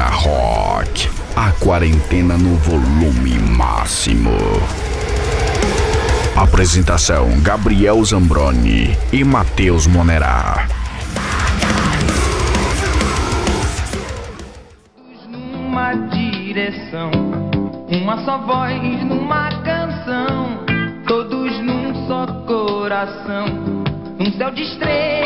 Quarentena Rock. A quarentena no volume máximo. Apresentação: Gabriel Zambroni e Matheus Monerá. Numa direção, uma só voz numa canção, todos num só coração, um céu de estrelas.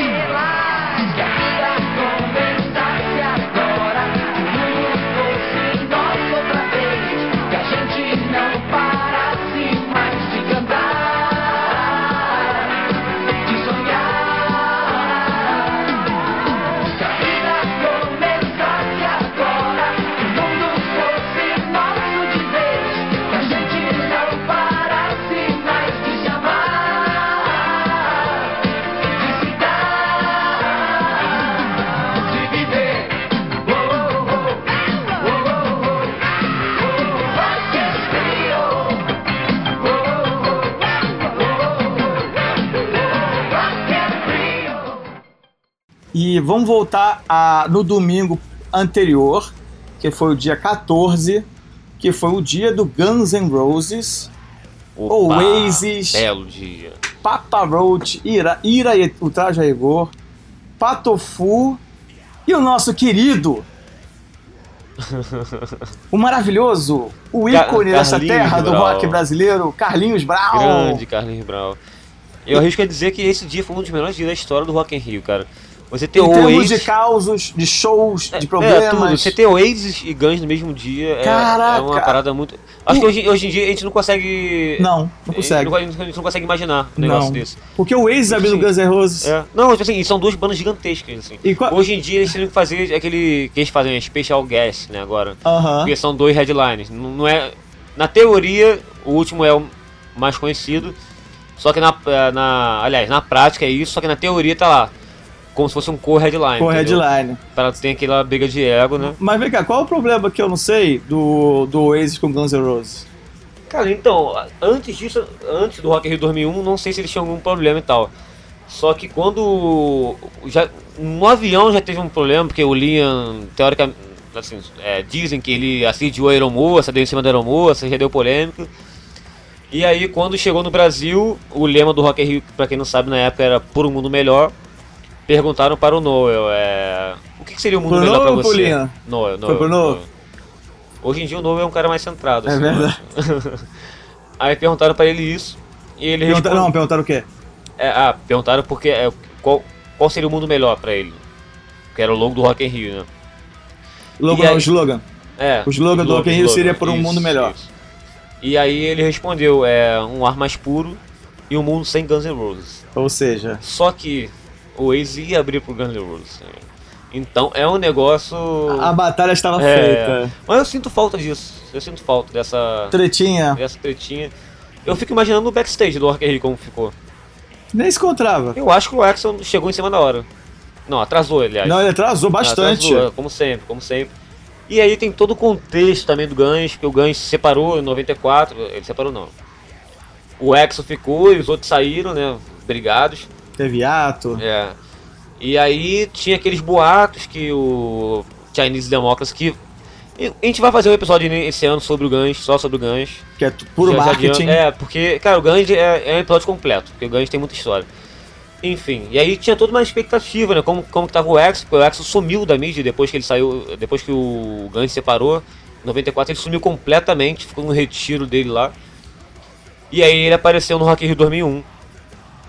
E vamos voltar a, no domingo anterior, que foi o dia 14, que foi o dia do Guns N' Roses, Opa, Oasis. Belo dia. Papa Roach, Ira, Ira e o Traje a Rigor, Patofu e o nosso querido, o maravilhoso, o ícone dessa Carlinhos terra do Brau. rock brasileiro, Carlinhos Brown. Grande Carlinhos Brown. Eu arrisco a dizer que esse dia foi um dos melhores dias da história do Rock in Rio, cara. Você ter Em o termos de causos, de shows, de É, problemas. tudo. Você ter Oasis e Guns no mesmo dia é- é, Caraca. uma parada muito... Acho que hoje, hoje em dia a gente não consegue... Não, não consegue. A gente não, a gente não consegue imaginar um negócio Não. desse. Porque o Oasis abriu Sim. do Guns N' Roses. É. Não, tipo assim, são duas bandas gigantescas, assim. E qual- Hoje em dia eles teriam que fazer aquele que eles fazem, Special Guest, né, agora. Aham. Porque são dois headlines. Não não é... Na teoria, o último é o mais conhecido. Só que na, na... Aliás, na prática é isso, só que na teoria tá lá. Como se fosse um co-headline. Com entendeu? headline. Pra ter aquela briga de ego, né? Mas vem cá, qual é o problema que eu não sei do, do Oasis com Guns N' Roses? Cara, então, antes disso, antes do Rock in Rio 2001, não sei se eles tinham algum problema e tal. Só que quando. Já, no avião já teve um problema, porque o Liam, teoricamente, assim, é, dizem que ele assediou a aeromoça, deu em cima da aeromoça, já deu polêmica. E aí, quando chegou no Brasil, o lema do Rock in Rio, pra quem não sabe, na época era Por um Mundo Melhor. Perguntaram para o Noel, é, o que, que seria o mundo melhor Noel pro você? Liam? Noel, Foi Noel, pro Noel? Hoje em dia o Noel é um cara mais centrado. É assim, eu verdade. Aí perguntaram pra ele isso e ele Perguntaram, respondeu. não, perguntaram o quê? É, ah, perguntaram porque é, qual, qual seria o mundo melhor pra ele. Que era o logo do Rock in Rio, né? Logo, não, aí- o slogan. É, O slogan do Rock in Rio seria por um mundo melhor. isso. E aí ele respondeu, é um ar mais puro e um mundo sem Guns N' Roses. Ou seja, Só que o Waze ia abrir pro Guns N' Roses. Então é um negócio... a batalha estava É, feita. Mas eu sinto falta disso. Eu sinto falta dessa, Tretinha, dessa tretinha. Eu fico imaginando o backstage do Rio como ficou. nem se encontrava. Eu acho que o Axel chegou em cima da hora. Não, atrasou, aliás. Não, ele atrasou bastante. Atrasou, como sempre, como sempre. E aí tem todo o contexto também do Guns, porque o Guns se separou em 94, ele separou não. O Axel ficou e os outros saíram, né, brigados. Teve ato. É. E aí tinha aqueles boatos que o Chinese Democracy que a gente vai fazer um episódio esse ano sobre o Guns, só sobre o Guns. Que é puro Já- já marketing. adianta- É, porque, cara, o Guns é, é um episódio completo, porque o Guns tem muita história. Enfim, e aí tinha toda uma expectativa, né? Como, como que tava o Axel, porque o Axel sumiu da mídia depois que ele saiu, depois que o Guns se separou. Em 94 ele sumiu completamente, ficou no retiro dele lá. E aí ele apareceu no Rock Rio 2001,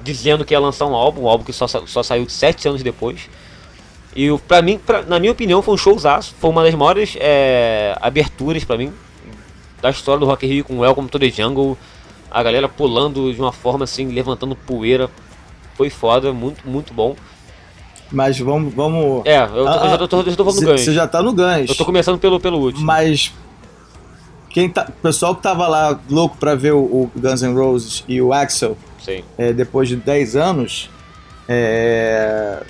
dizendo que ia lançar um álbum, um álbum que só, só saiu sete anos depois. E pra mim, pra- na minha opinião, foi um showzaço. Foi uma das maiores é, aberturas pra mim da história do Rock Rio com Welcome to the Jungle. A galera pulando de uma forma assim, levantando poeira. Foi foda, muito, muito bom. Mas vamos. vamos... É, eu, tô- eu Ah, já, tô, eu tô falando do Você você já tá no Guns. Eu tô começando pelo, pelo último. Mas. Quem tá, o pessoal que tava lá louco pra ver o, o Guns N' Roses e o Axel. É, depois de 10 anos, é,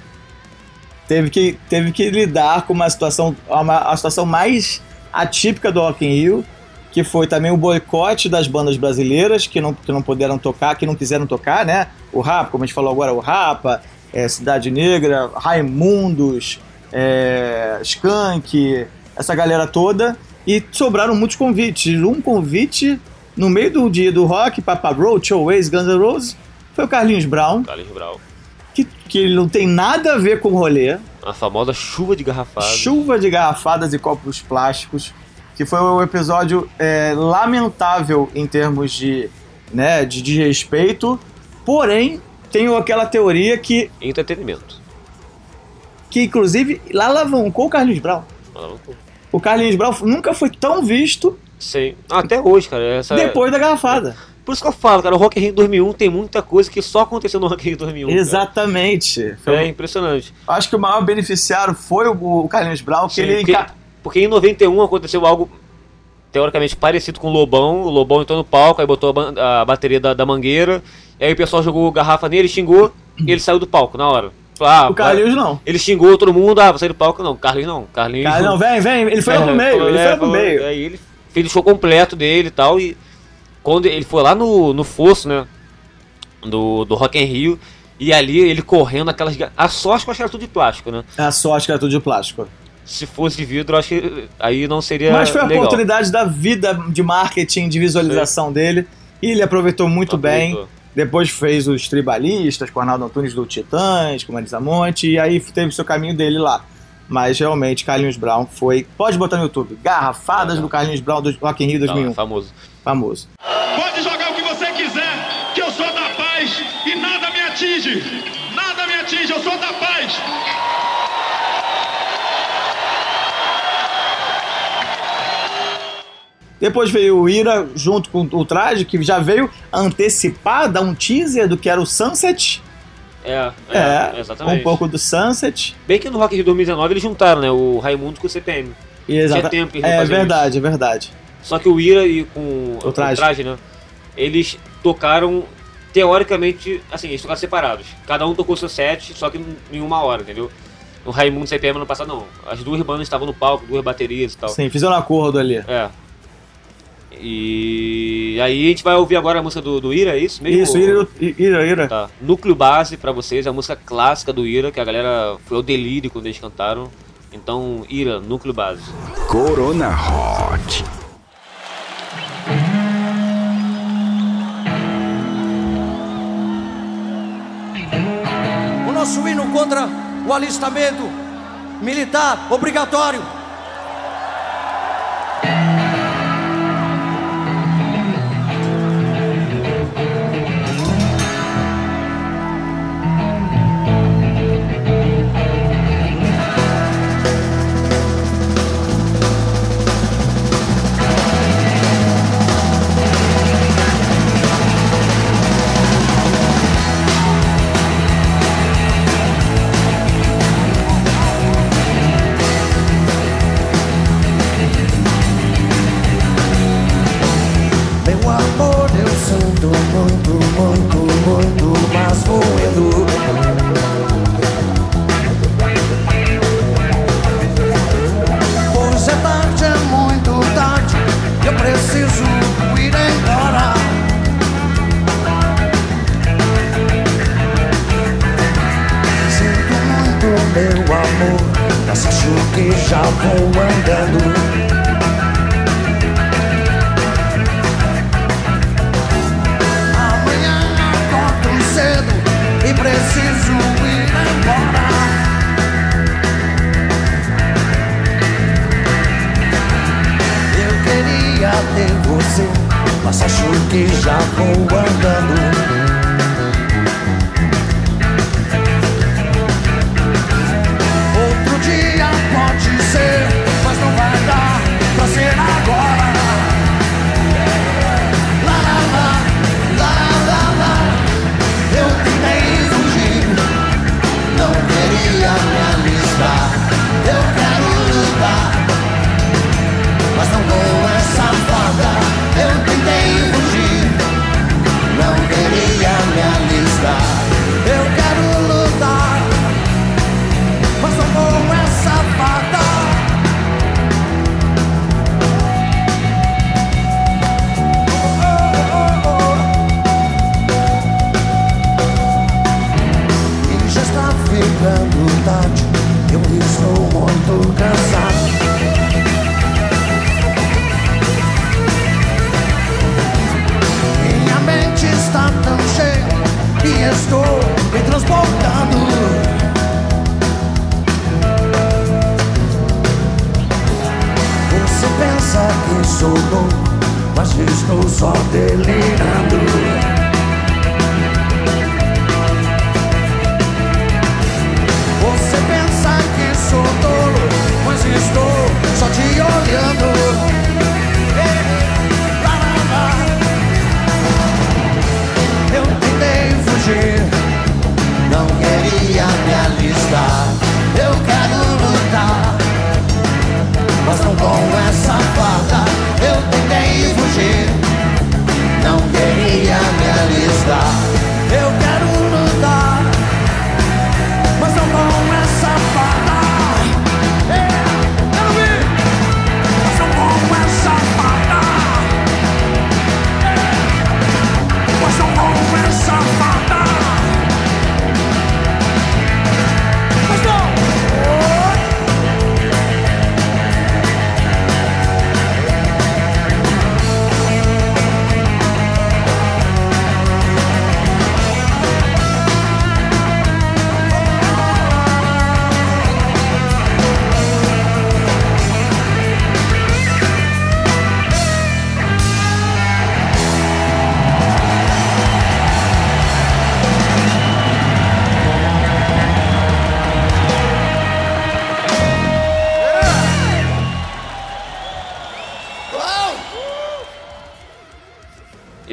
teve, que, teve que lidar com uma situação, uma, a situação mais atípica do Rock in Rio, que foi também o boicote das bandas brasileiras que não, que não puderam tocar, que não quiseram tocar, né? O Rapa, como a gente falou agora, o Rapa, é, Cidade Negra, Raimundos, é, Skank, essa galera toda, e sobraram muitos convites. Um convite no meio do dia do rock, Papa Roach, Oasis, Guns N' Roses, foi o Carlinhos Brown, Carlinhos Brau. que, que ele não tem nada a ver com o rolê. A famosa chuva de garrafadas. Chuva de garrafadas e copos plásticos, que foi um episódio é, lamentável em termos de, né, de, de respeito, porém tenho aquela teoria que, Entretenimento. que inclusive lá alavancou o Carlinhos Brown. O Carlinhos Brown nunca foi tão visto Sim. Até hoje, cara. Essa... depois da garrafada. Por isso que eu falo, cara, o Rock in Rio 2001 tem muita coisa que só aconteceu no Rock in Rio 2001. cara. Exatamente. Foi- É impressionante. Acho que o maior beneficiário foi o, Carlinhos Brown, que Sim, ele porque, porque em 91 aconteceu algo teoricamente parecido com o Lobão. O Lobão entrou no palco, aí botou a, a bateria da, da mangueira. E aí o pessoal jogou garrafa nele, xingou e ele saiu do palco na hora. Ah, o Carlinhos não. Ele xingou todo mundo, ah, você do palco não. Carlinhos não. Carlinhos. Carlinhos não, vem, vem. Ele foi lá É, pro meio, ele é, foi lá pro meio. Aí ele fez o show completo dele e tal. E quando ele foi lá no, no fosso, né? Do, do Rock in Rio. E ali ele correndo aquelas. A sorte que eu acho que era tudo de plástico, né? A sorte que era tudo de plástico. Se fosse de vidro, acho que aí não seria. Mas foi a legal. oportunidade da vida de marketing, de visualização dele. E ele aproveitou muito bem. Aproveitou. Depois fez os tribalistas, com o Arnaldo Antunes do Titãs, com Marisa Monte, e aí teve o seu caminho dele lá. Mas realmente, Carlinhos Brown foi. Pode botar no YouTube. Garrafadas Ah, do Carlinhos Brown do Rock in Rio Não, 2001. é famoso. Famoso. Pode jogar o que você quiser, que eu sou da paz e nada me atinge. Nada me atinge, eu sou da paz. Depois veio o Ira junto com o traje, que já veio antecipar, dar um teaser do que era o Sunset. É, é, É, exatamente. um pouco do Sunset. Bem que no Rock Rio 2019 eles juntaram, né? O Raimundo com o CPM. Exata- tempo É verdade, é verdade. Só que o Ira e com O traje. né? Eles tocaram, teoricamente, assim, eles tocaram separados. Cada um tocou seu set, só que em uma hora, entendeu? O Raimundo e o CPM ano passado, não. As duas bandas estavam no palco, duas baterias e tal. Sim, fizeram um acordo ali. É. E aí a gente vai ouvir agora a música do, do Ira, é isso mesmo? Isso, Ira, Ira, Ira. Tá. Núcleo Base pra vocês, é a música clássica do Ira, que a galera foi ao delírio quando eles cantaram. Então, Ira, Núcleo Base. Corona Hot. o nosso hino contra o alistamento militar obrigatório.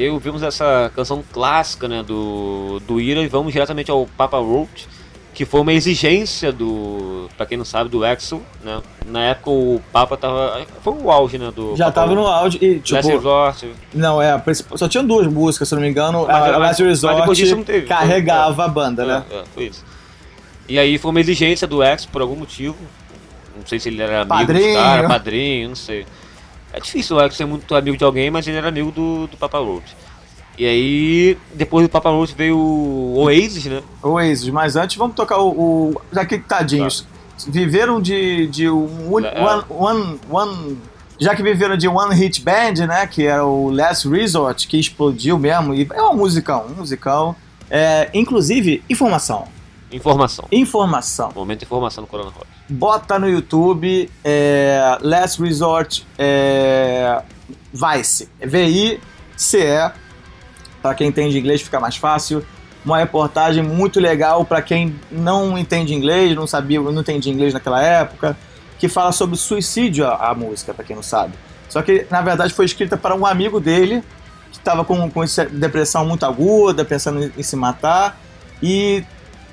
E aí ouvimos essa canção clássica, né, do, do Ira e vamos diretamente ao Papa Roach, que foi uma exigência do, pra quem não sabe, do Axel, né? Na época o Papa tava, foi o auge, né, do Já Papa tava no áudio e, Last tipo... Resort, Não, é, a só tinha duas músicas, se não me engano. Mas- a mas- Last mas Resort teve. carregava É. a banda, né? É, é, foi isso. E aí foi uma exigência do X por algum motivo. Não sei se ele era amigo Padrinho. dos caras, padrinho, não sei. É difícil o X ser muito amigo de alguém, mas ele era amigo do, do Papa Roach. E aí, depois do Papa Roach veio o Oasis, né? Oasis, mas antes vamos tocar o. o já que tadinhos. Viveram de, de um É. one, one, one- Já que viveram de One Hit Band, né? Que era o Last Resort, que explodiu mesmo. E é um musicão, um musicão. É, inclusive, informação. Informação. Informação. Momento de informação no Corona Rock. Bota no YouTube é, Last Resort é, Vice. V-I-C-E. Para quem entende inglês fica mais fácil. Uma reportagem muito legal para quem não entende inglês, não sabia, não entendia inglês naquela época, que fala sobre suicídio a, a música, para quem não sabe. Só que na verdade foi escrita para um amigo dele que estava com, com depressão muito aguda, pensando em, em se matar e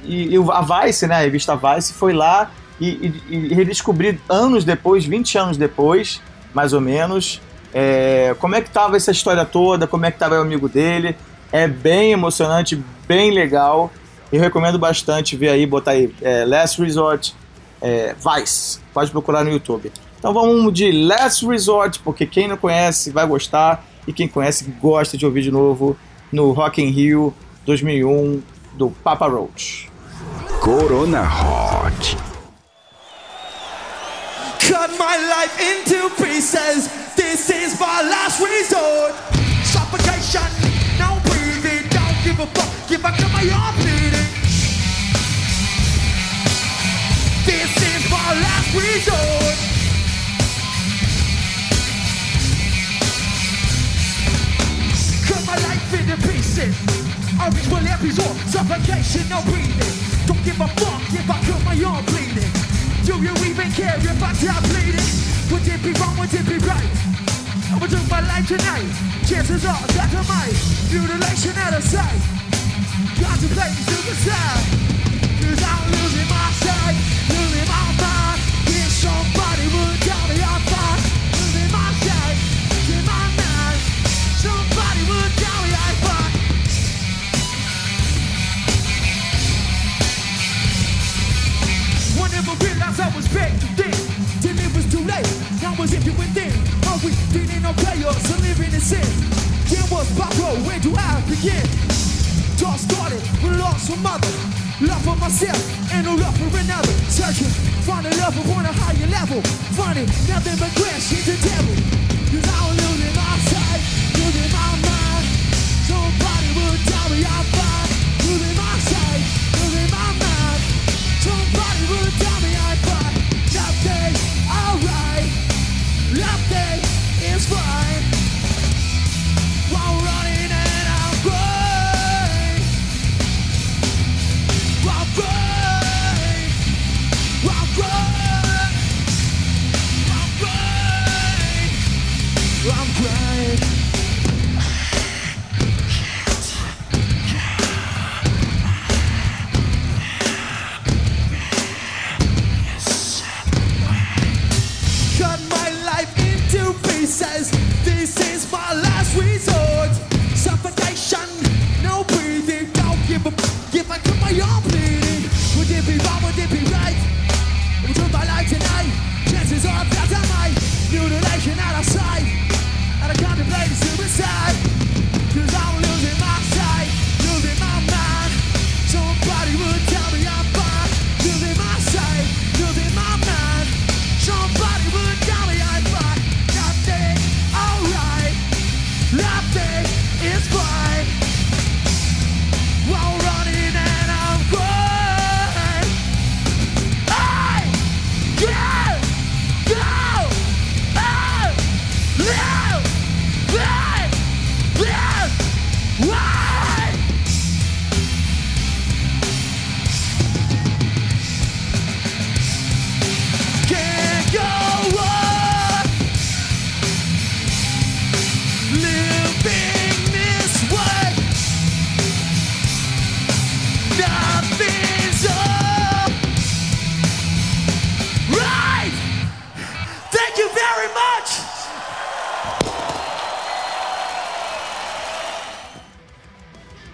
e, a Vice, né, a revista Vice, foi lá e, e, e redescobrir anos depois, 20 anos depois, mais ou menos, é, como é que tava essa história toda, como é que tava o amigo dele. É bem emocionante, bem legal. Eu recomendo bastante ver aí, botar aí é, Last Resort é, Vice. Pode procurar no YouTube. Então vamos de Last Resort, porque quem não conhece vai gostar e quem conhece gosta de ouvir de novo no Rock in Rio 2001 do Papa Roach. Corona Hot. Cut my life into pieces. This is my last resort. Suffocation, no breathing. Don't give a fuck. Give back to my arm bleeding. This is my last resort. Cut my life into pieces. Unreachable episode. Suffocation, no breathing. Don't give a fuck if I cut my arm bleeding. Do you even care if I die bleeding? Would it be wrong? Would it be right? I would do my life tonight. Chances are that I might. Mutilation out of sight. Contemplating suicide. Cause I'm losing my sight. Never realized I was back then. Till it was too late. Now was empty within. Are we on chaos and living in sin? Then was Pablo, where do I begin? All started with loss for mother. Love for myself and no love for another. Searching, finding love upon a higher level. Finding nothing but crashing the devil. Cause I'm losing my sight, losing my mind. Somebody would tell me I'm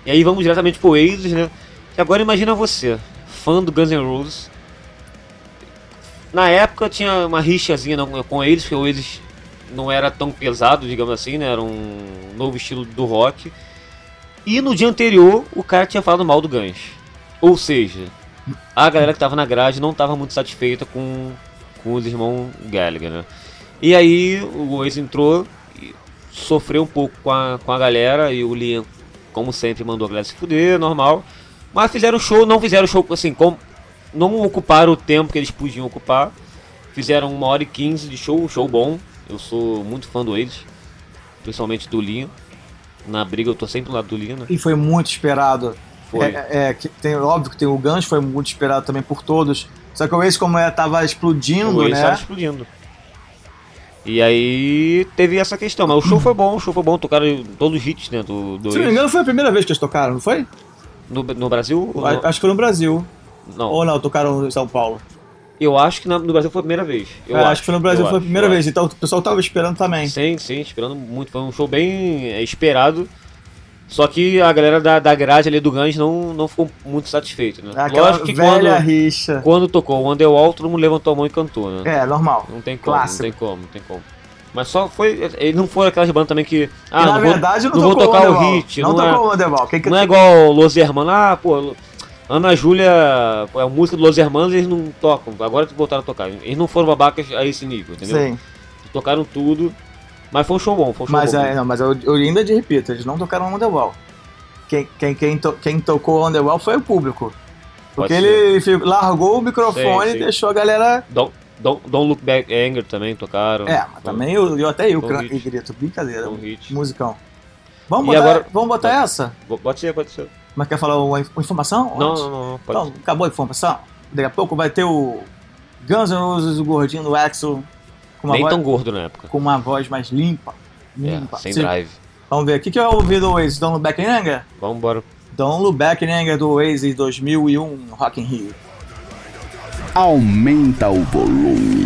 E aí vamos diretamente pro Oasis, né? E agora imagina você, fã do Guns N' Roses. Na época tinha uma rixazinha com eles, porque o Oasis não era tão pesado, digamos assim, né? Era um novo estilo do rock. E no dia anterior, o cara tinha falado mal do Guns. Ou seja, a galera que tava na grade não tava muito satisfeita com, com os irmãos Gallagher, né? E aí o Oasis entrou e sofreu um pouco com a, com a galera e o Liam, como sempre, mandou a galera se fuder, normal. Mas fizeram show, não fizeram show assim, com, não ocuparam o tempo que eles podiam ocupar. Fizeram uma hora e quinze de show, show bom. Eu sou muito fã do Oasis, principalmente do Liam. Na briga eu tô sempre do lado do Liam, né? E foi muito esperado. Foi. É, é, que tem, óbvio que tem o Guns, foi muito esperado também por todos. Só que o Ace, como é, tava explodindo, o Oasis né? tava explodindo. E aí teve essa questão, mas o show foi bom, o show foi bom, tocaram todos os hits, né, do, do Se não me engano, foi a primeira vez que eles tocaram, não foi? No, no Brasil? A- no- Acho que foi no Brasil. não. Ou não, tocaram em São Paulo. Eu acho que no Brasil foi a primeira vez. Eu É, acho, que foi no Brasil, foi a acho, primeira vez. Então o pessoal tava esperando também. acho. Sim, sim, esperando muito. Foi um show bem é, esperado. Só que a galera da, da grade ali do Guns não, não ficou muito satisfeita, né? Aquela Lógico que velha quando, rixa. quando tocou o Underwall, todo mundo levantou a mão e cantou, né? É, normal. Não tem como, Clássico. não tem como, não tem como. Mas só foi. Eles não foram aquelas bandas também que. Ah, E, não na vou, verdade, não, não vou tocou tocar o Wonderwall. hit. Não, Não, é, tocou o Wonderwall. Quem que não é igual Los Hermanos. Ah, pô, Ana Júlia, é a música do Los Hermanos eles não tocam. Agora que voltaram a tocar. Eles não foram babacas a esse nível, entendeu? Sim. Tocaram tudo. Mas foi um show bom, foi um show Mas, bom. é, não, mas eu, eu ainda de repito, eles não tocaram o Wonderwall. Quem, quem, quem, to- quem tocou o Wonderwall foi o público. Porque ele largou o microfone Sim, sim. e deixou a galera. Don't, don't, Don't Look Back Anger também tocaram. É, mas também eu, eu até eu um e grito, brincadeira. Um hit. Musicão. Vamos E botar, agora- vamos botar essa? Pode ser, pode ser. Mas quer falar uma, inf- uma informação? Não, não, não, Então, acabou a informação? Daqui a pouco vai ter o Guns N' Roses, o gordinho do Axel, com uma, Nem voz, tão gordo na época. com uma voz mais limpa. É, limpa. sem Sim. drive. Vamos ver, o que, que eu ouvi do Oasis? Don't Look Back in Anger? Vamos embora. Don't Look Back in Anger do Oasis 2001 no Rock in Rio. Aumenta o volume.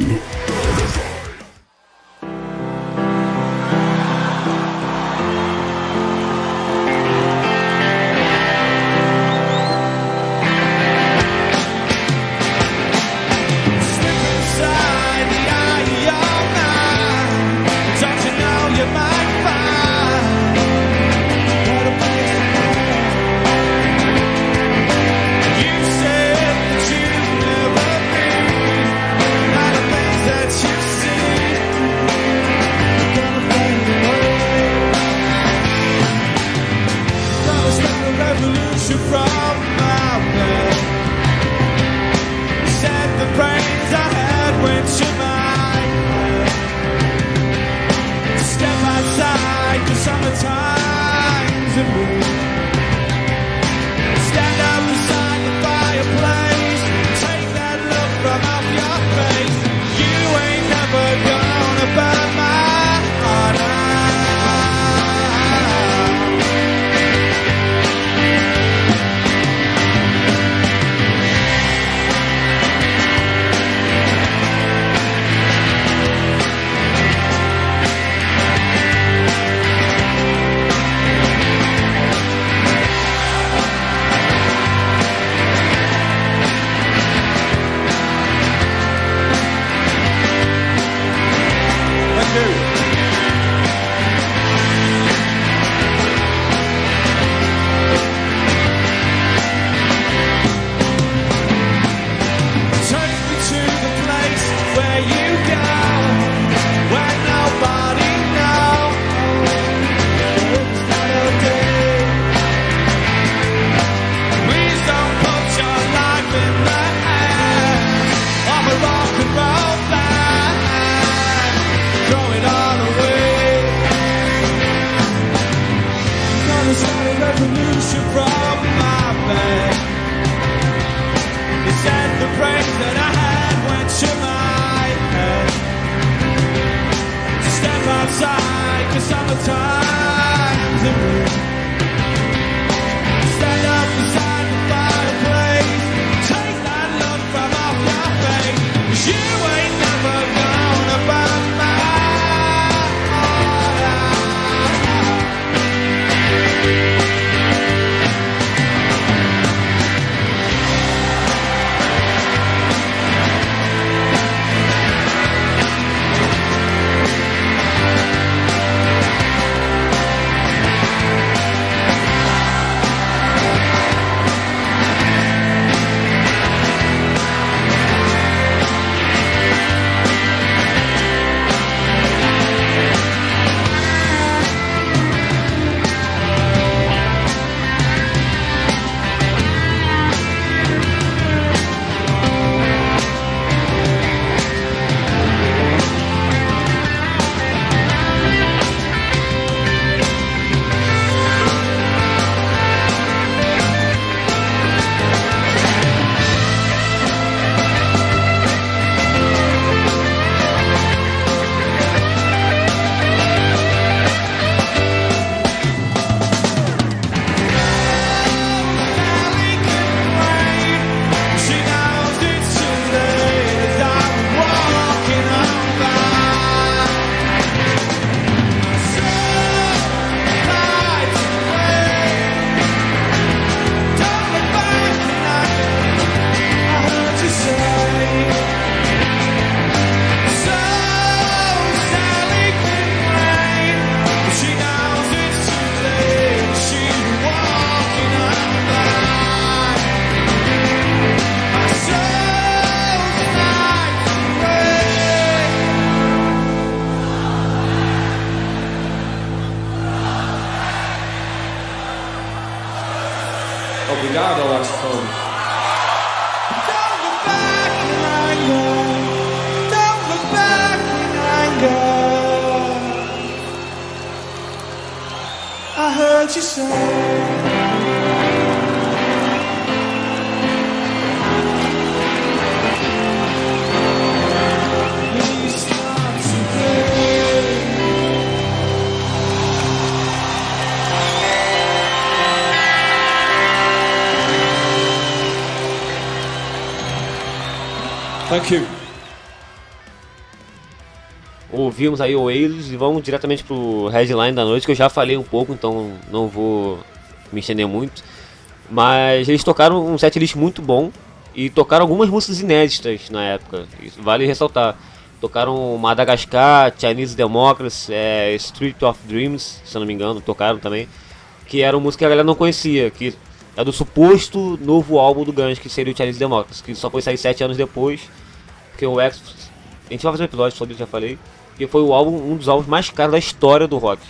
Thank you. Ouvimos aí o Oasis e vamos diretamente pro headline da noite, que eu já falei um pouco, então não vou me estender muito. Mas eles tocaram um setlist muito bom e tocaram algumas músicas inéditas na época, isso vale ressaltar. Tocaram Madagascar, Chinese Democracy, é, Street of Dreams, se eu não me engano, tocaram também. Que era uma música que a galera não conhecia, que é do suposto novo álbum do Guns, que seria o Chinese Democracy, que só foi sair sete anos depois, porque o X... A gente vai fazer um episódio sobre isso, já falei. Que foi o álbum, um dos álbuns mais caros da história do rock.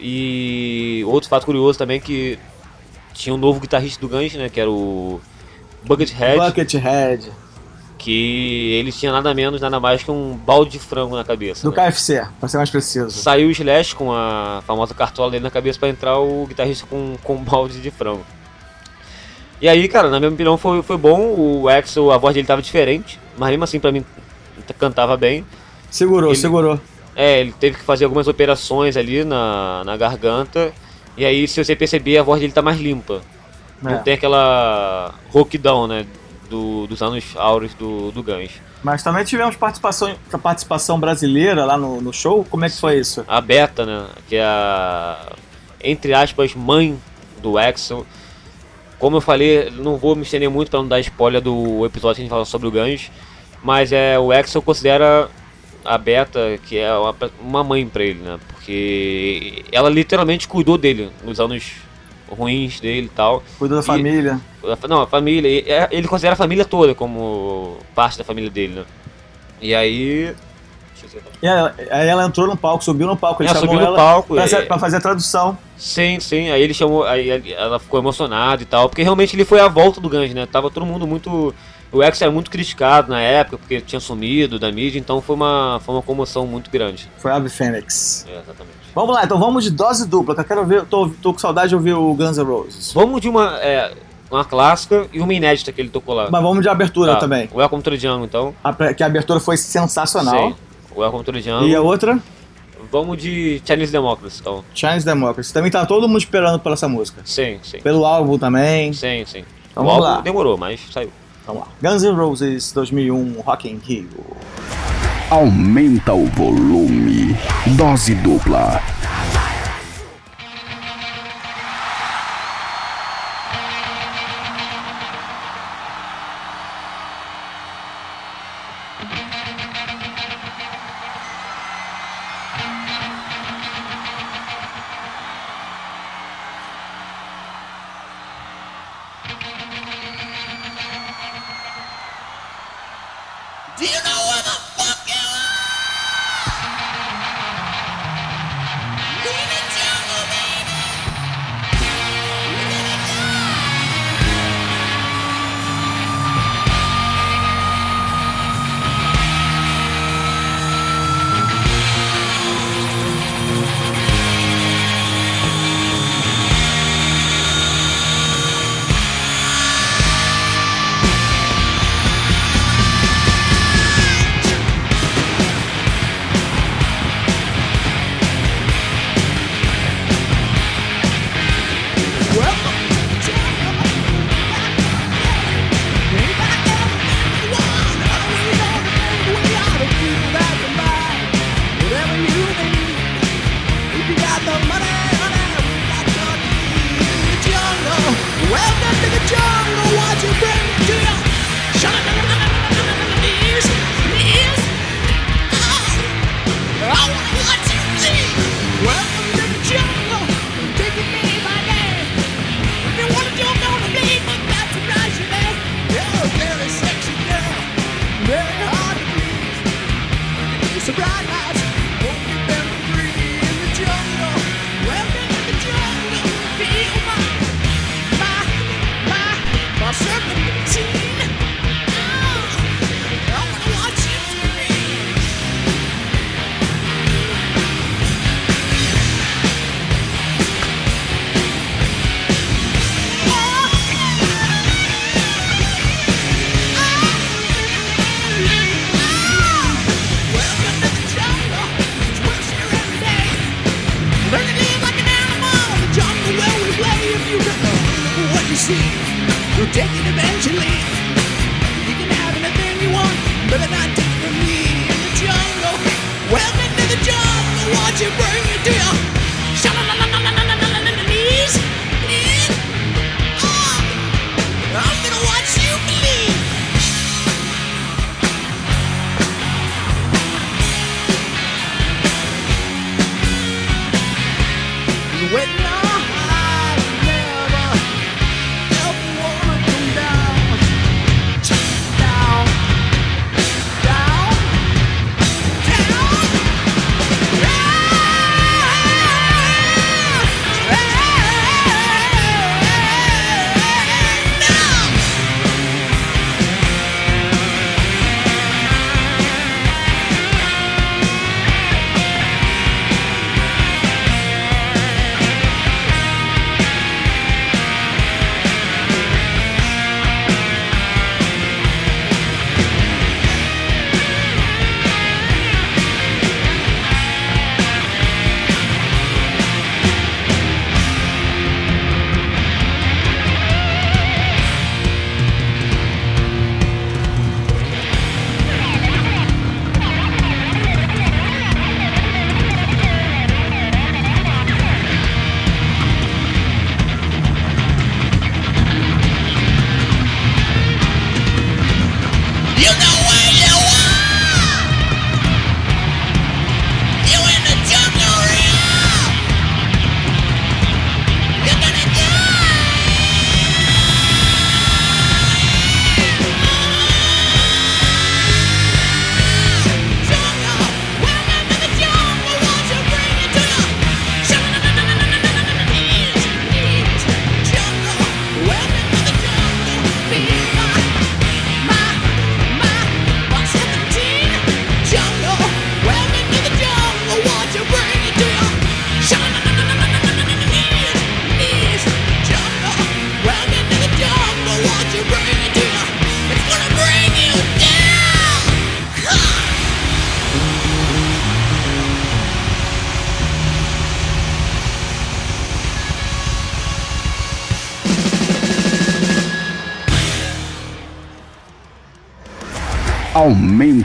E outro fato curioso também é que tinha um novo guitarrista do Guns, né, que era o Buckethead, Buckethead. que ele tinha nada menos, nada mais que um balde de frango na cabeça. Do né? KFC, pra ser mais preciso. Saiu o Slash com a famosa cartola dele na cabeça pra entrar o guitarrista com, com um balde de frango. E aí, cara, na minha opinião foi, foi bom. O Axel, a voz dele tava diferente, mas mesmo assim pra mim cantava bem. Segurou, Ele- segurou. É, ele teve que fazer algumas operações ali na, na garganta. E aí, se você perceber, a voz dele tá mais limpa. Não É. tem aquela roquidão, né? Do, dos anos áureos do, do Guns. Mas também tivemos participação, participação brasileira lá no, no show. Como é que foi isso? A Beta, né? Que é a, entre aspas, mãe do Axel. Como eu falei, não vou me estender muito para não dar spoiler do episódio que a gente fala sobre o Guns. Mas é, o Axel considera a Beta que é uma, uma mãe pra ele, né? Porque ela literalmente cuidou dele nos anos ruins dele e tal. Cuidou da E- família. Não, a família. é- Ele considera a família toda como parte da família dele, né? E aí. E ela, aí ela entrou no palco, subiu no palco. Ele Ela chamou subiu no ela palco, pra, é- pra fazer a tradução. Sim, sim. Aí ele chamou. Aí ela ficou emocionada e tal. Porque realmente ele foi a volta do Guns, né? Tava todo mundo muito O X era muito criticado na época, porque tinha sumido da mídia, então foi uma, foi uma comoção muito grande. Foi Ave Fênix. É, exatamente. Vamos lá, então vamos de dose dupla, que eu quero ver. Tô, tô com saudade de ouvir o Guns N' Roses. Vamos de uma, é, uma clássica e uma inédita que ele tocou lá. Mas vamos de abertura Tá, também. Welcome to the Jungle, então. A, que a abertura foi sensacional. Sim. Welcome to the Jungle. E a outra, Vamos de Chinese Democracy, então. Chinese Democracy. Também tá todo mundo esperando por essa música. Sim, sim. Pelo álbum também. Sim, sim. Então o vamos álbum lá. demorou, mas saiu. Vamos lá. Guns N' Roses 2001 Rock in Rio. Aumenta o volume. Dose dupla.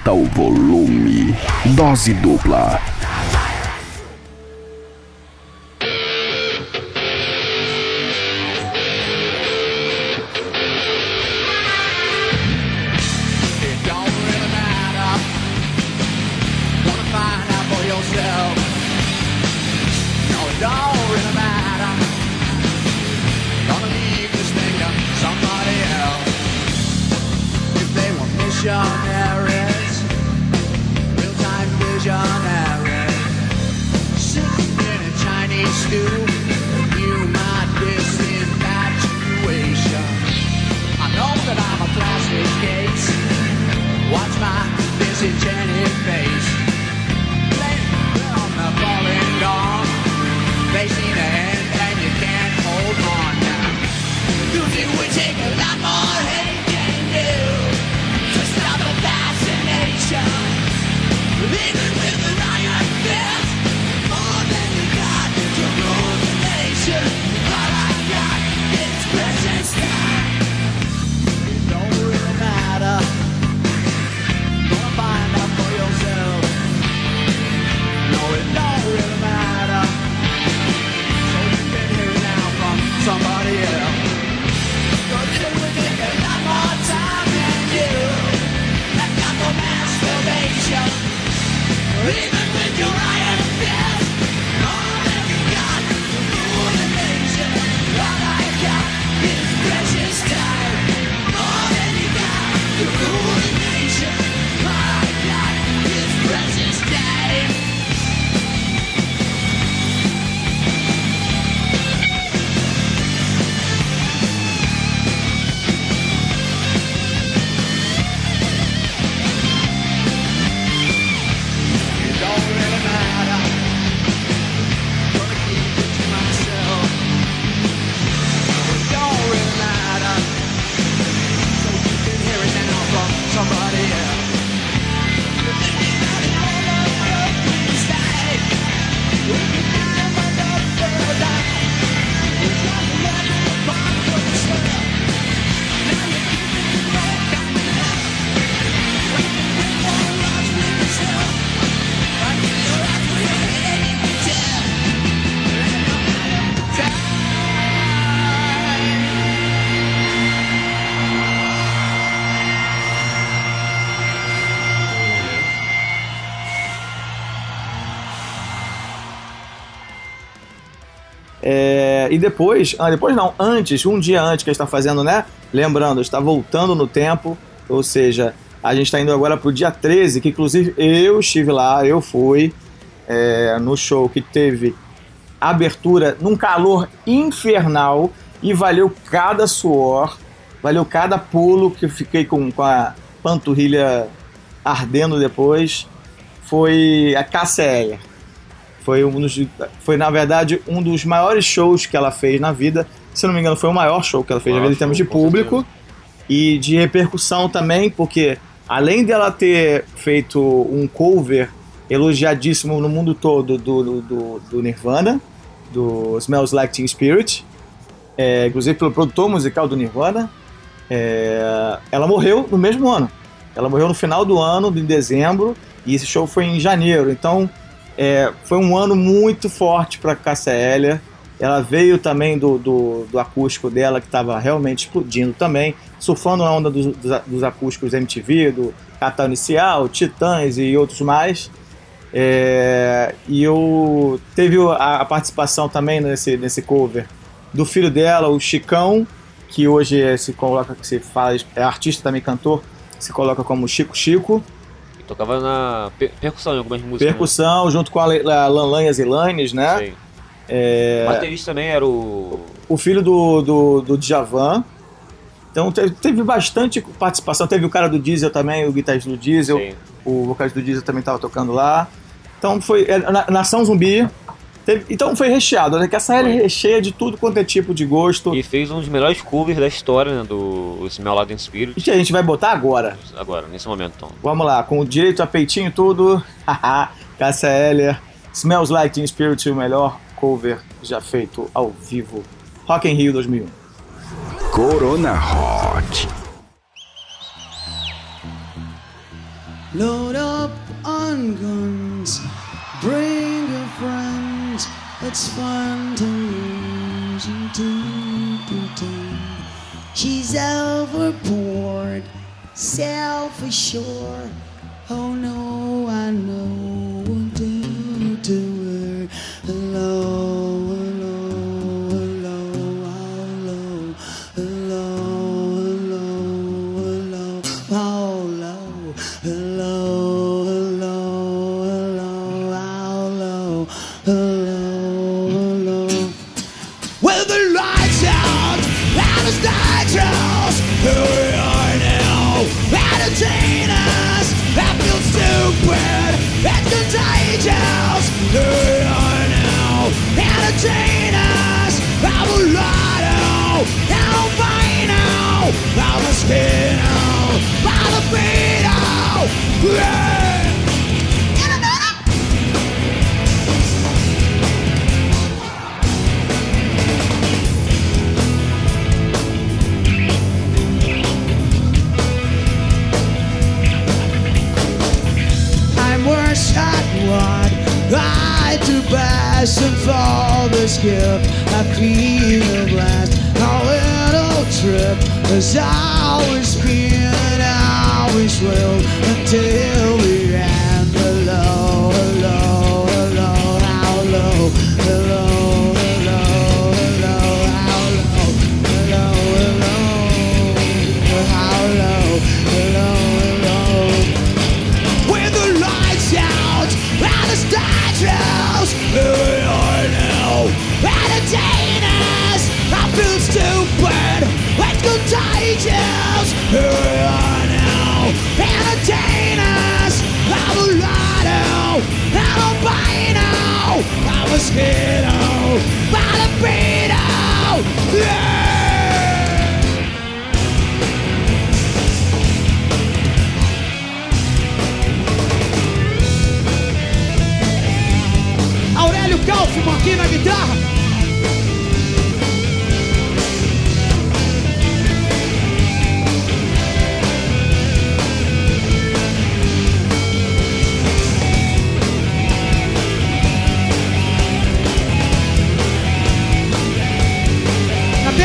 Aumenta o volume. Dose dupla. Depois, ah, depois não, antes, um dia antes que a gente está fazendo, né? Lembrando, está voltando no tempo, ou seja, a gente está indo agora pro dia 13, que inclusive eu estive lá, eu fui é, no show que teve abertura num calor infernal e valeu cada suor, valeu cada pulo que eu fiquei com, com a panturrilha ardendo depois. Foi a Cassia foi um dos, foi na verdade um dos maiores shows que ela fez na vida. Se não me engano, foi o maior show que ela fez na vida em termos de público e de repercussão também, porque além dela ter feito um cover elogiadíssimo no mundo todo do, do, do Nirvana, do Smells Like Teen Spirit, é, inclusive pelo produtor musical do Nirvana, é, ela morreu no mesmo ano. Ela morreu no final do ano, em dezembro, e esse show foi em janeiro. Então, é, foi um ano muito forte para Cássia Eller. Ela veio também do, do, do acústico dela, que estava realmente explodindo também, surfando na onda dos, dos, dos acústicos MTV, do Catal Inicial, Titãs e outros mais. É, e eu teve a, a participação também nesse, nesse cover do filho dela, o Chicão, que hoje é- se coloca, se fala, é artista também cantor, se coloca como Chico Chico. Tocava na per- percussão em algumas músicas. Percussão, junto com a, a Lanlan e as Ilanes, né? Né? Sim. É, O baterista também era o. o filho do, do, do Djavan. Então teve, teve bastante participação. Teve o cara do Diesel também, o guitarrista do Diesel. Sim. O vocalista do Diesel também estava tocando lá. Então foi. é, na- Nação Zumbi. Teve- então foi recheado, né? Que essa série é Foi. recheia de tudo quanto é tipo de gosto. E fez um dos melhores covers da história, né? Do Smell Like Teen Spirit. E que a gente vai botar agora. Agora, nesse momento, então. Vamos lá, com o direito a peitinho e tudo. Haha, Cássia Eller. Smells Like Teen Spirit, o melhor cover já feito ao vivo. Rock in Rio 2001. Corona Hot. Load up on guns, bring your friends. It's fun to lose and to pretend. She's overboard, self assured. Oh no, I know what to do to her. Hello,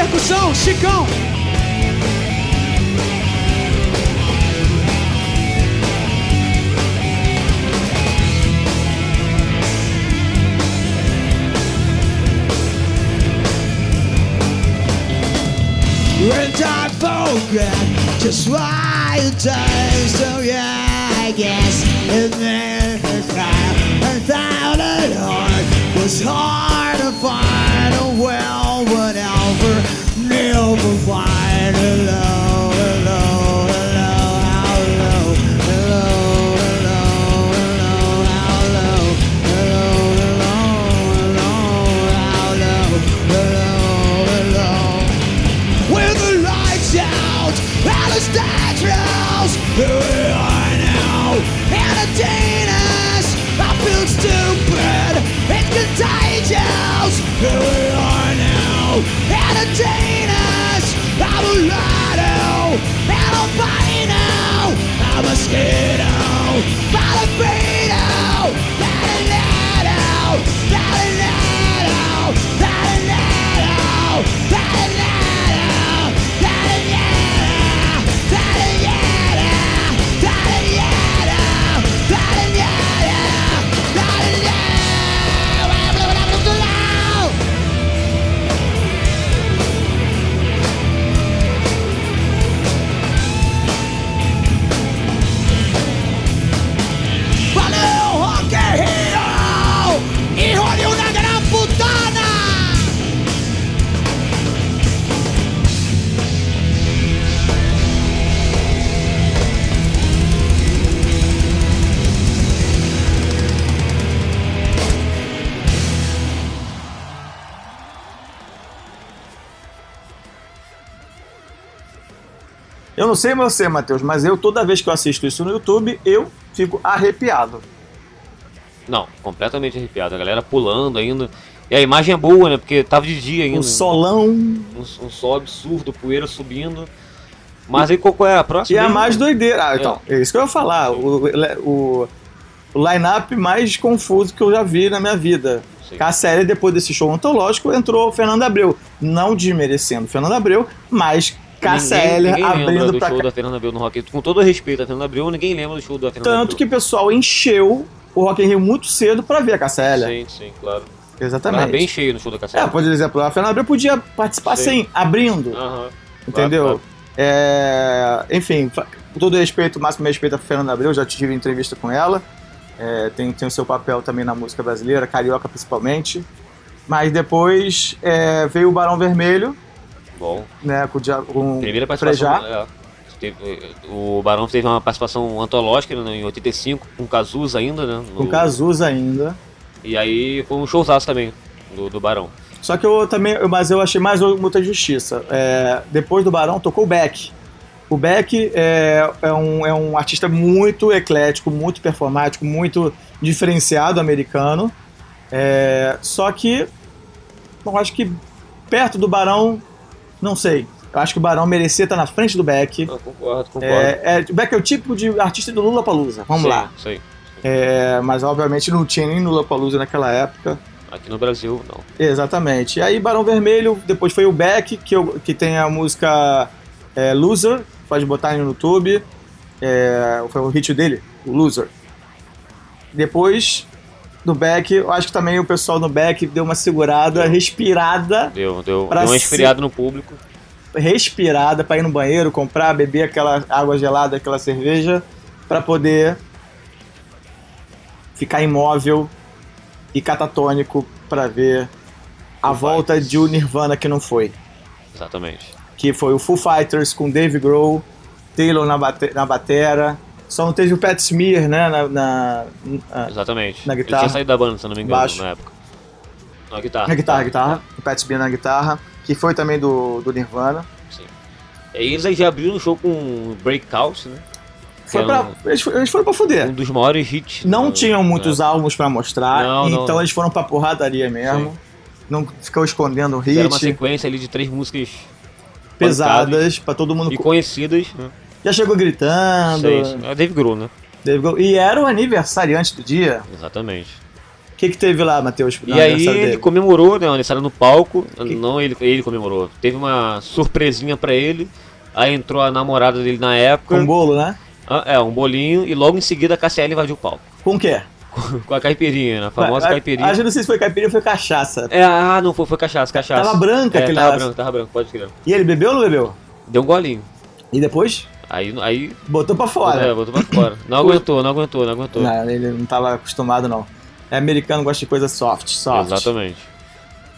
percussão, Chicão. And I forget just why it does. So yeah, I guess it never tried. And found it hard. Was hard to find a well, whatever never, never alone, alone, alone, alone, alone, alone, alone, alone, alone, alone, alone. When the lights out. A. I'm a mosquito, Eu não sei você, Matheus, mas eu toda vez que eu assisto isso no YouTube, eu fico arrepiado. Não, completamente arrepiado. A galera pulando ainda. E a imagem é boa, né? Porque tava de dia ainda. Um solão. Um, um sol absurdo, poeira subindo. Mas aí qual é a próxima? E a mesmo? mais doideira. Ah, então, é isso que eu ia falar. O, o, o line-up mais confuso que eu já vi na minha vida. Sim. Cassélia, depois desse show antológico, entrou o Fernando Abreu. Não desmerecendo o Fernando Abreu, mas Cassélia ninguém, ninguém lembra abrindo do pra show da Fernanda Abreu no Rock. Com todo respeito a Fernanda Abreu, ninguém lembra do show da Fernanda Tanto que o pessoal encheu o Rock in Rio muito cedo pra ver a Cassélia. Sim, sim, claro. Exatamente. Tava bem cheio no show da É, Cassélia. por exemplo, a Fernanda Abreu podia participar Sim. sem, abrindo. Aham. Entendeu? Claro, É, enfim, com todo respeito, o máximo respeito a Fernanda Abreu, já tive entrevista com ela. É, tem, tem o seu papel também na música brasileira, carioca principalmente. Mas depois é, veio o Barão Vermelho, Bom. né, com, o Dia- com Primeira participação. É, teve- o Barão teve uma participação antológica né, em 85, com Cazuza ainda, né? Com no- Cazuza ainda. E aí foi um showzaço também, do, do Barão. Só que eu também, mas eu achei mais muita justiça. É, depois do Barão tocou o Beck. O Beck é, é, um, é um artista muito eclético, muito performático, muito diferenciado americano. É, só que eu acho que perto do Barão, não sei. Eu acho que o Barão merecia estar na frente do Beck. Eu concordo, concordo. É, é, o Beck é o tipo de artista do Lula Palusa. Vamos Sim, lá. Sim. É, mas obviamente não tinha nem Lula Palusa naquela época. Aqui no Brasil, não. Exatamente. E aí Barão Vermelho, depois foi o Beck, que, eu- que tem a música é, Loser, pode botar aí no YouTube. É, foi o hit dele, o Loser. Depois do Beck, eu acho que também o pessoal no Beck deu uma segurada, respirada, Deu, deu, deu uma se- esfriada no público. respirada para ir no banheiro, comprar, beber aquela água gelada, aquela cerveja, para poder ficar imóvel e catatônico para ver a Foo volta Fighters. de um Nirvana que não foi. Exatamente. Que foi o Foo Fighters com Dave Grohl, Taylor na, bate na batera. Só não teve o Pat Smear, né? Na, na, na, Exatamente. Na Ele guitarra. tinha saído da banda, se não me engano, Baixo. na época. Na guitarra. na guitarra, guitarra. O Pat Smear na guitarra. Que foi também do, do Nirvana. Sim. E eles aí já abriram o show com Breakout, né? Foi é pra, um- eles, foram- eles foram pra fuder. Um dos maiores hits. Não do- tinham muitos né? álbuns pra mostrar, Não, então não. eles foram pra porradaria mesmo. Sim. Não ficou escondendo o Era uma hit, sequência ali de três músicas pesadas pra todo mundo. e conhecidas. Né? Já chegou gritando. Sim. É Dave Grohl, né? Dave Grohl. E era o aniversariante do dia. Exatamente. O que, que teve lá, Matheus? E aí ele dele? comemorou, né? O aniversário no palco. Não ele, ele comemorou. Teve uma surpresinha pra ele. Aí entrou a namorada dele na época. Com bolo, né? Ah, é, um bolinho. E logo em seguida a KCL invadiu o palco. Com o quê? Com a caipirinha, né? A famosa A- caipirinha. Acho que não sei se foi caipirinha ou foi cachaça. É, ah, não, foi, foi cachaça, cachaça. Tava branca é, aquele Tava branco, tava branco, pode crer. E ele bebeu ou não bebeu? Deu um golinho. E depois? Aí, aí Botou pra é, fora. botou pra fora. Não aguentou, não aguentou, não aguentou. Não, ele não tava acostumado, não. É americano, gosta de coisa soft, soft. Exatamente.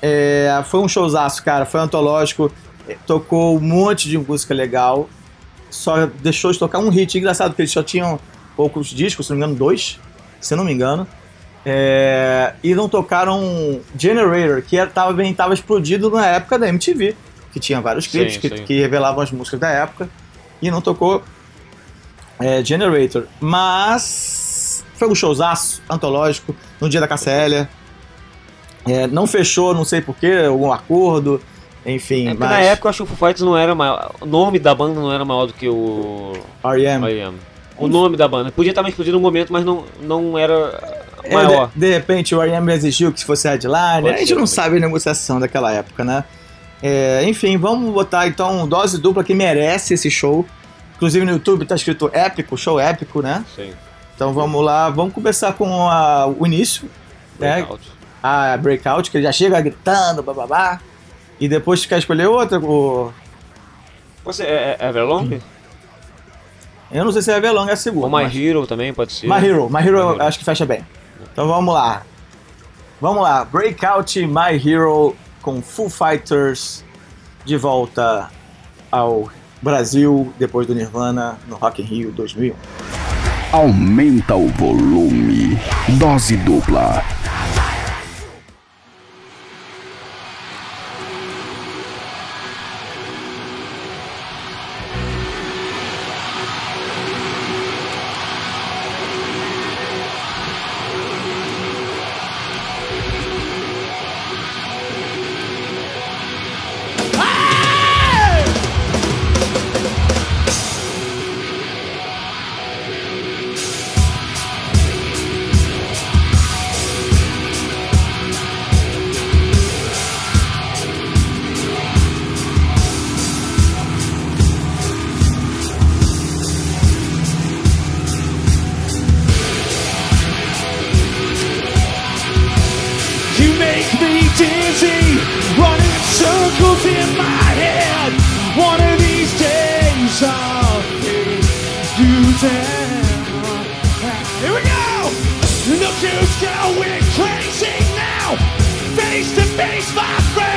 É, foi um showzaço, cara. Foi antológico. É, Tocou um monte de música legal. Só deixou de tocar um hit. Engraçado que eles só tinham poucos discos, se não me engano, dois. Se não me engano. É, e não tocaram Generator, que era, tava, bem, tava explodido na época da MTV. Que tinha vários Sim, clipes que, sim. que revelavam as músicas da época. E não tocou é, Generator. Mas foi um showzaço antológico no dia da Cassélia. É, não fechou, não sei porquê, algum acordo, enfim. É, mas na época eu acho que o Foo Fighters não era maior. O nome da banda não era maior do que o R.E.M. I.M. O nome da banda. Podia estar mais explodindo no momento, mas não, não era É, maior. de, de repente o R.E.M. exigiu que fosse headline, Pode a gente ser não também. sabe a negociação daquela época, né? É, enfim, vamos botar então dose dupla que merece esse show. Inclusive no YouTube tá escrito épico, show épico, né? Sim. Então vamos lá, vamos começar com a- o início, né? Breakout. a Breakout, que ele já chega gritando, bababá. E depois tu quer escolher outra, o... Você é, é Everlong? eu não sei se é a Velong é a segunda. Ou My mas- Hero também pode ser. My Hero, My Hero, My Hero. acho que fecha bem. Então vamos lá. Vamos lá, Breakout My Hero com Foo Fighters de volta ao Brasil depois do Nirvana no Rock in Rio 2001. Aumenta o volume. Dose dupla. dizzy, running circles in my head. One of these days I'll take you down. Here we go! The dude's going crazy now, face to face, my friend.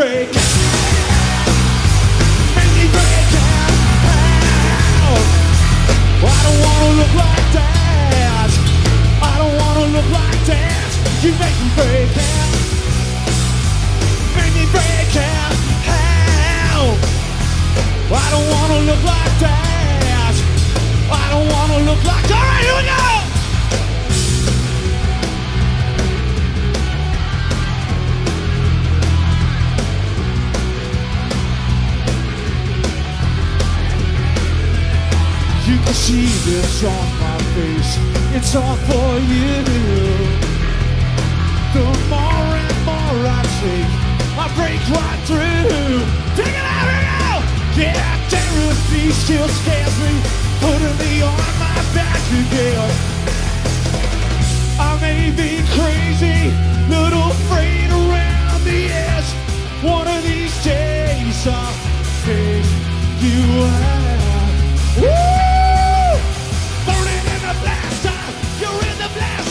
break. Make me break out. I don't wanna look like that. I don't wanna look like that. You make me break out. Make me break out. I don't wanna look like that. I don't wanna look like Alright, here we go! I see this on my face. It's all for you. The more and more I take, I break right through. Take it out, take it out. Yeah, therapy still scares me, putting me on my back again. I may be crazy, little afraid around the edge. One of these days I'll take you out. Woo! blast.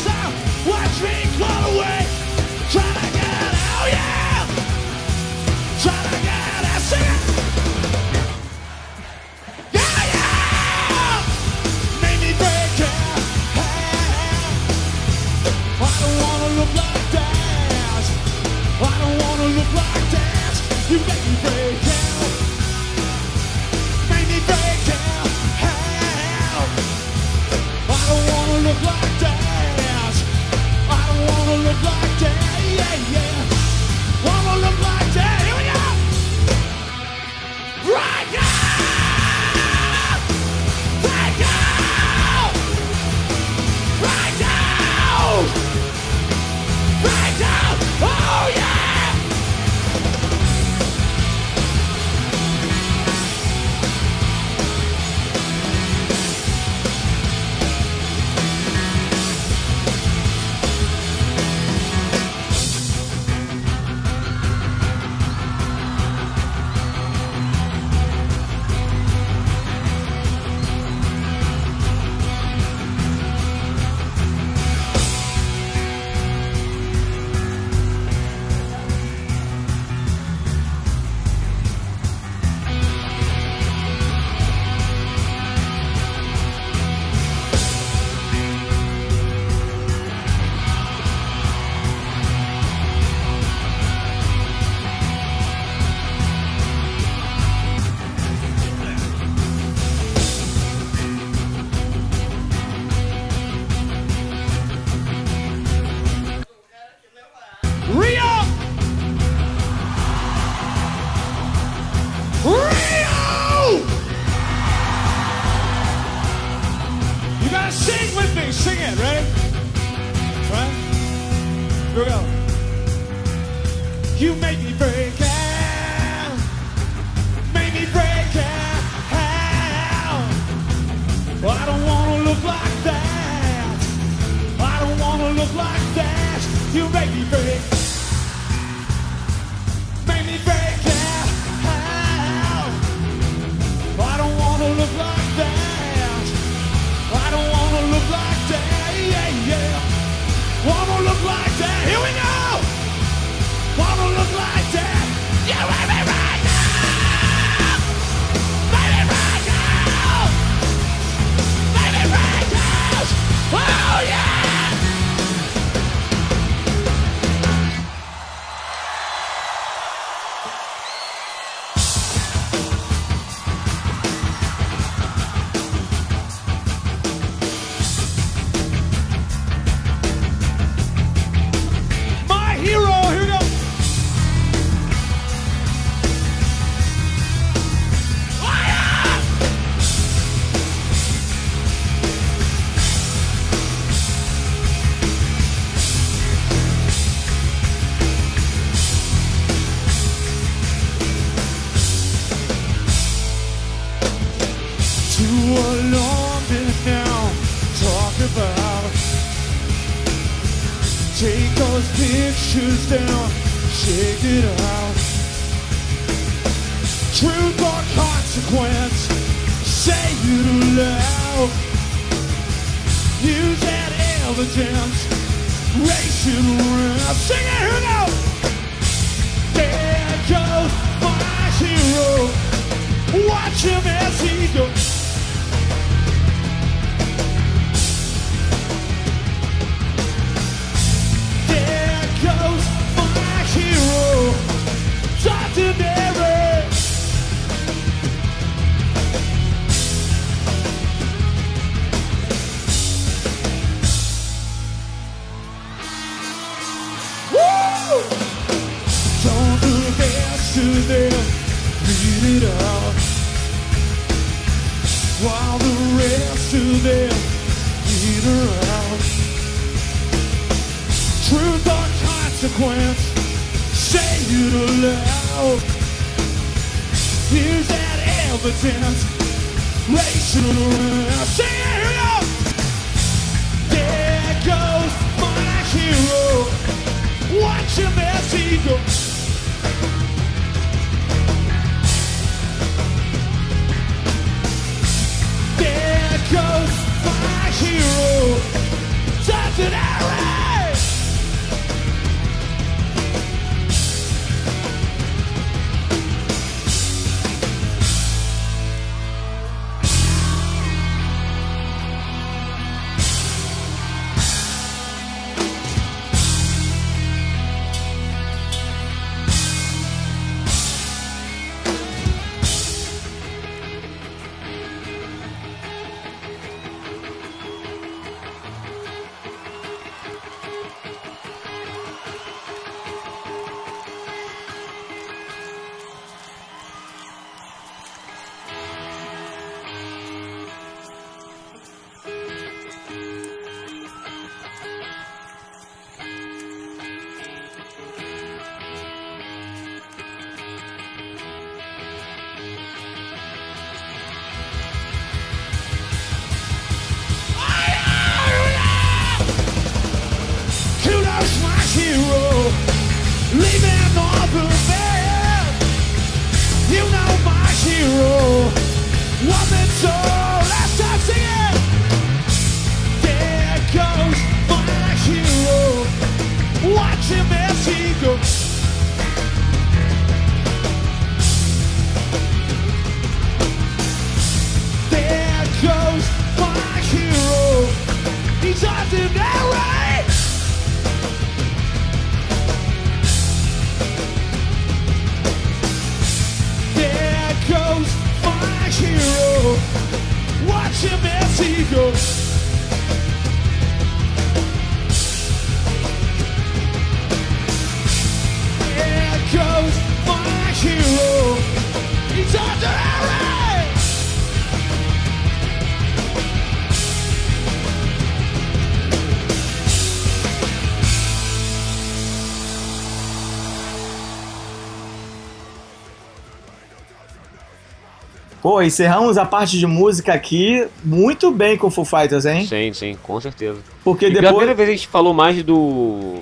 Pô, encerramos a parte de música aqui muito bem com Foo Fighters, hein? Sim, sim, com certeza. Porque E pela depois. primeira vez a gente falou mais do.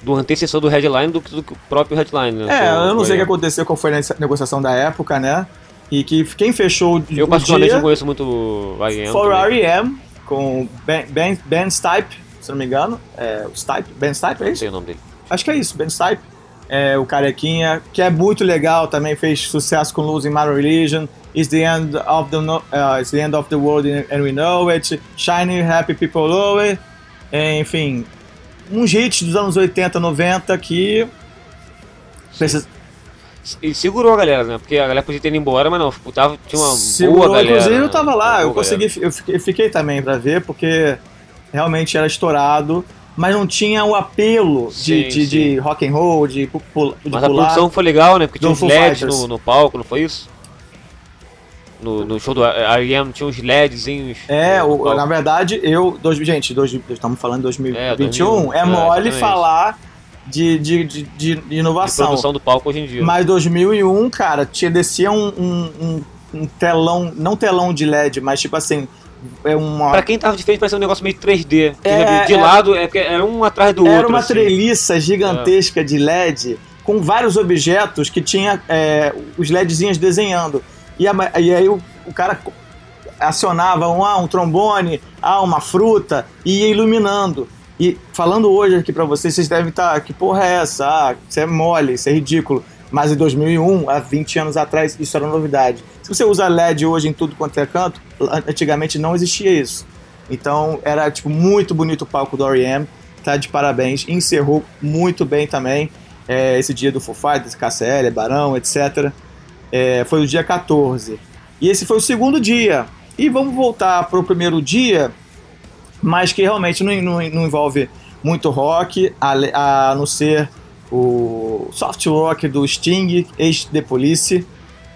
do antecessor do headline do que do próprio headline, né? É, eu não sei o que aconteceu, qual foi a negociação da época, né? E que quem fechou Eu particularmente dia não conheço muito o também. R.E.M. com Ben, ben, ben Stipe, se não me engano. É, o Stipe, Ben Stipe, é Não isso? sei o nome dele. Acho que é isso, Ben Stipe. É, o Carequinha, que é muito legal, também fez sucesso com Losing My Religion, It's the End of the, no- uh, It's the End of the World and We Know It, Shiny Happy People Know It, É, enfim, uns hits dos anos 80, 90 que... Precisa, E segurou a galera, né? Porque a galera podia ter ido embora, mas não, tava, tinha uma segurou, boa galera. inclusive eu né? tava lá, eu consegui, eu fiquei, eu fiquei também pra ver, porque realmente era estourado, mas não tinha o apelo de, Sim, de, sim. de rock and roll, de, pu- pu- de Mas a pular. produção foi legal, né? Porque tinha uns LEDs no, no palco, não foi isso? No, no show do R.E.M. tinha uns LEDzinhos. É, o- na verdade, eu. Dois, gente, dois, estamos falando de 2021. É, 2000, é, mole exatamente. falar de, de, de, de De inovação. produção do palco hoje em dia. Mas 2001, cara, tinha, descia um, um, um- um telão, não telão de LED, mas tipo assim, é uma. Pra quem tava de frente, parecia um negócio meio 3D. Porque É, de é. lado, é era um atrás do Era outro. uma assim. treliça gigantesca de LED com vários objetos que tinha é, os LEDzinhos desenhando. E, a e aí o, o cara acionava um, ah, um trombone, ah, uma fruta, e ia iluminando. E falando hoje aqui pra vocês, vocês devem estar, que porra é essa? Ah, isso é mole, isso é ridículo. Mas em 2001, há 20 anos atrás, isso era novidade. Se você usa LED hoje em tudo quanto é canto, antigamente não existia isso. Então era tipo muito bonito o palco do R.E.M. Tá de parabéns. Encerrou muito bem também é, esse dia do Foo Fighters, KCL, Barão, etc. É, foi o dia 14. E esse foi o segundo dia. E vamos voltar para o primeiro dia, mas que realmente não, não, não envolve muito rock, a, a não ser o soft rock do Sting, ex-The Police.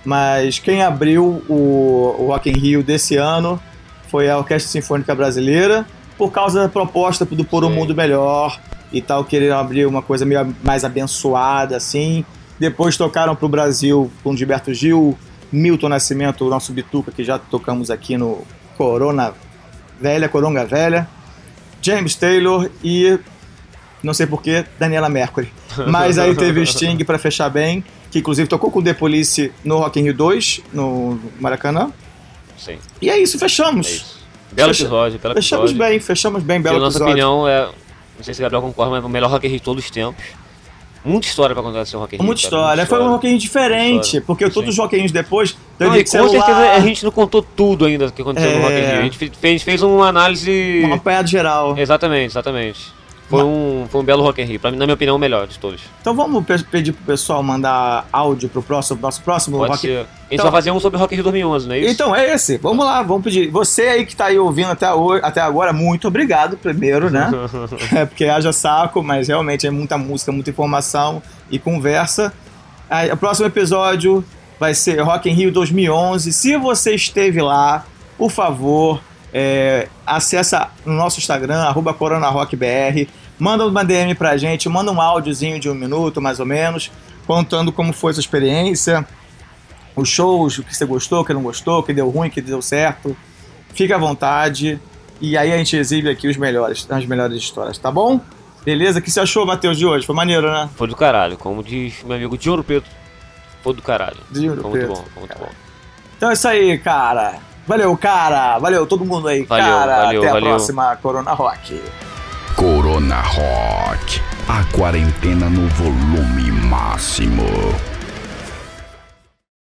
Mas quem abriu o, o Rock in Rio desse ano foi a Orquestra Sinfônica Brasileira, por causa da proposta do Por um Mundo Melhor e tal, querer abrir uma coisa meio mais abençoada, assim. Depois tocaram para o Brasil com Gilberto Gil, Milton Nascimento, o nosso Bituca, que já tocamos aqui no Corona Velha, Coronga Velha, James Taylor e não sei porquê, Daniela Mercury. Mas aí teve o Sting para fechar bem, que inclusive tocou com o The Police no Rock in Rio 2, no Maracanã. Sim. E é isso, fechamos. É isso. Belo Fecha... episódio, belo Fechamos episódio. bem, fechamos bem, belo Na nossa episódio. opinião, é, não sei se o Gabriel concorda, mas é o melhor Rock in Rio de todos os tempos. Muita história pra contar esse Rock in Rio. Muita história. Foi um Rock in Rio diferente, porque Sim. todos os Rock in Rios depois... Não, e com celular, certeza a gente não contou tudo ainda que aconteceu no É. Rock in Rio. A gente fe- fez, fez uma análise... Uma apanhada geral. Exatamente, exatamente. Foi um, foi um belo Rock in Rio. Pra mim, na minha opinião, o melhor de todos. Então vamos pe- pedir pro pessoal mandar áudio pro próximo, nosso próximo Pode Rock ser. A gente Então- vai fazer um sobre Rock in Rio 2011, não é isso? Então é esse. Vamos lá, vamos pedir. Você aí que tá aí ouvindo até, hoje, até agora, muito obrigado primeiro, né? é porque haja saco, mas realmente é muita música, muita informação e conversa. Aí, o próximo episódio vai ser Rock in Rio 2011. Se você esteve lá, por favor, é, acessa no nosso Instagram, arroba CoronaRockBR. Manda uma DM pra gente, manda um áudiozinho de um minuto, mais ou menos, contando como foi sua experiência, os shows, o que você gostou, o que não gostou, o que deu ruim, o que deu certo. Fique à vontade. E aí a gente exibe aqui os melhores, as melhores histórias, tá bom? Beleza? O que você achou, Matheus, de hoje? Foi maneiro, né? Foi do caralho. Como diz meu amigo de Ouro Preto, foi do caralho. De Ouro Foi Preto. muito bom, foi muito bom. Então é isso aí, cara. Valeu, cara. Valeu todo mundo aí, Valeu, cara. valeu, Até a valeu. próxima Corona Rock. Corona Rock. A quarentena no volume máximo.